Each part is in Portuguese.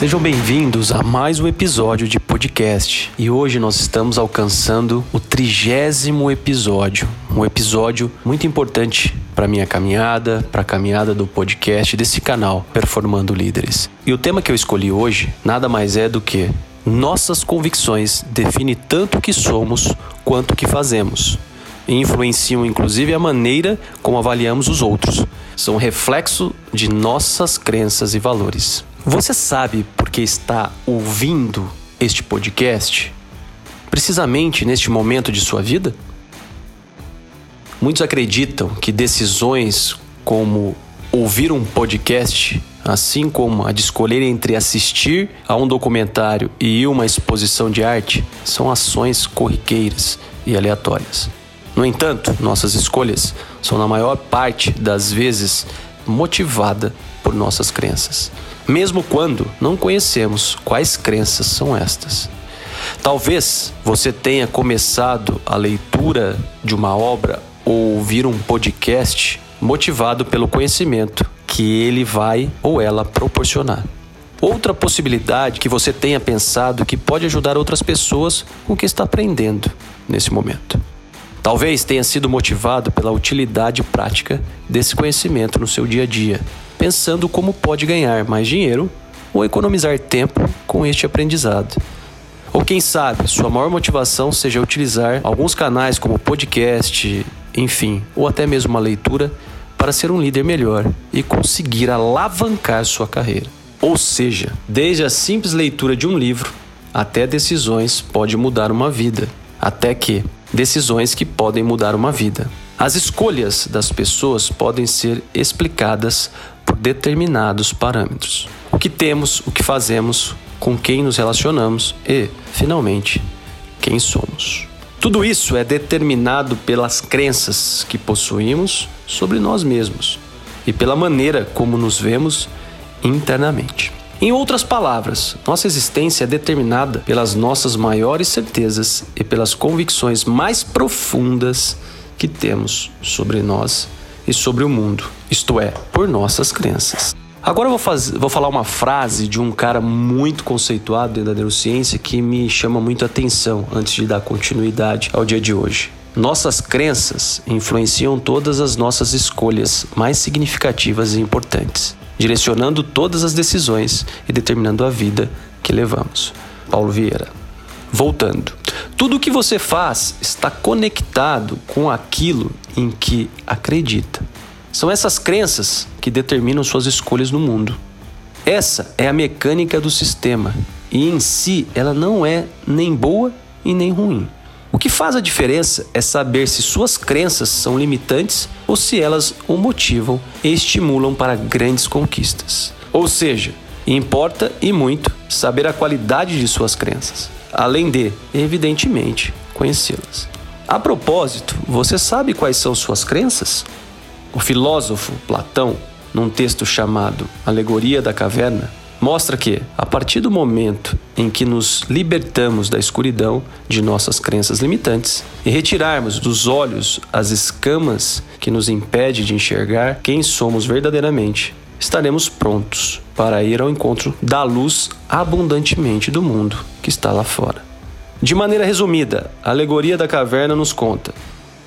Sejam bem-vindos a mais um episódio de podcast. E hoje nós estamos alcançando o trigésimo episódio. Um episódio muito importante para minha caminhada, para a caminhada do podcast desse canal, Performando Líderes. E o tema que eu escolhi hoje nada mais é do que nossas convicções definem tanto o que somos quanto o que fazemos. E influenciam inclusive a maneira como avaliamos os outros. São reflexo de nossas crenças e valores. Você sabe por que está ouvindo este podcast? Precisamente neste momento de sua vida? Muitos acreditam que decisões como ouvir um podcast, assim como a de escolher entre assistir a um documentário e uma exposição de arte, são ações corriqueiras e aleatórias. No entanto, nossas escolhas são na maior parte das vezes motivada por nossas crenças mesmo quando não conhecemos quais crenças são estas. Talvez você tenha começado a leitura de uma obra ou ouvir um podcast motivado pelo conhecimento que ele vai ou ela proporcionar. Outra possibilidade que você tenha pensado que pode ajudar outras pessoas com o que está aprendendo nesse momento. Talvez tenha sido motivado pela utilidade prática desse conhecimento no seu dia a dia, pensando como pode ganhar mais dinheiro ou economizar tempo com este aprendizado. Ou quem sabe, sua maior motivação seja utilizar alguns canais como podcast, enfim, ou até mesmo uma leitura para ser um líder melhor e conseguir alavancar sua carreira. Ou seja, desde a simples leitura de um livro até decisões pode mudar uma vida, até que decisões que podem mudar uma vida. As escolhas das pessoas podem ser explicadas determinados parâmetros. O que temos, o que fazemos, com quem nos relacionamos e, finalmente, quem somos. Tudo isso é determinado pelas crenças que possuímos sobre nós mesmos e pela maneira como nos vemos internamente. Em outras palavras, nossa existência é determinada pelas nossas maiores certezas e pelas convicções mais profundas que temos sobre nós e sobre o mundo, isto é, por nossas crenças. Agora eu vou, fazer, vou falar uma frase de um cara muito conceituado dentro da neurociência que me chama muito a atenção antes de dar continuidade ao dia de hoje. Nossas crenças influenciam todas as nossas escolhas mais significativas e importantes, direcionando todas as decisões e determinando a vida que levamos. Paulo Vieira. Voltando. Tudo o que você faz está conectado com aquilo em que acredita. São essas crenças que determinam suas escolhas no mundo. Essa é a mecânica do sistema e em si ela não é nem boa e nem ruim. O que faz a diferença é saber se suas crenças são limitantes ou se elas o motivam e estimulam para grandes conquistas. Ou seja, importa e muito saber a qualidade de suas crenças além de, evidentemente, conhecê-las. A propósito, você sabe quais são suas crenças? O filósofo Platão, num texto chamado Alegoria da Caverna, mostra que, a partir do momento em que nos libertamos da escuridão de nossas crenças limitantes e retirarmos dos olhos as escamas que nos impedem de enxergar quem somos verdadeiramente, estaremos prontos para ir ao encontro da luz abundantemente do mundo que está lá fora. De maneira resumida, a alegoria da caverna nos conta.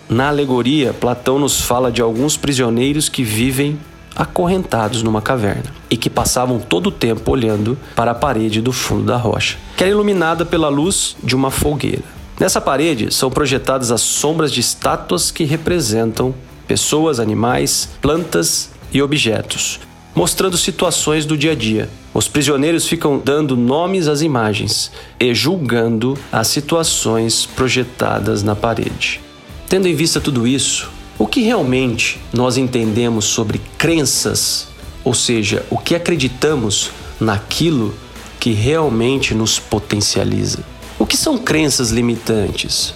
Na alegoria, Platão nos fala de alguns prisioneiros que vivem acorrentados numa caverna e que passavam todo o tempo olhando para a parede do fundo da rocha, que era iluminada pela luz de uma fogueira. Nessa parede são projetadas as sombras de estátuas que representam pessoas, animais, plantas e objetos, mostrando situações do dia a dia. Os prisioneiros ficam dando nomes às imagens e julgando as situações projetadas na parede. Tendo em vista tudo isso, o que realmente nós entendemos sobre crenças, ou seja, o que acreditamos naquilo que realmente nos potencializa? O que são crenças limitantes?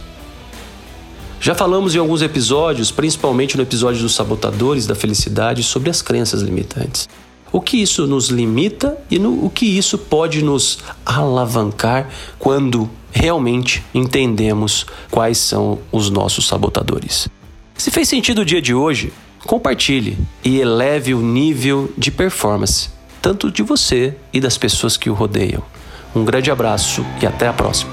Já falamos em alguns episódios, principalmente no episódio dos sabotadores da felicidade, sobre as crenças limitantes. O que isso nos limita e no, o que isso pode nos alavancar quando realmente entendemos quais são os nossos sabotadores. Se fez sentido o dia de hoje, compartilhe e eleve o nível de performance tanto de você e das pessoas que o rodeiam. Um grande abraço e até a próxima.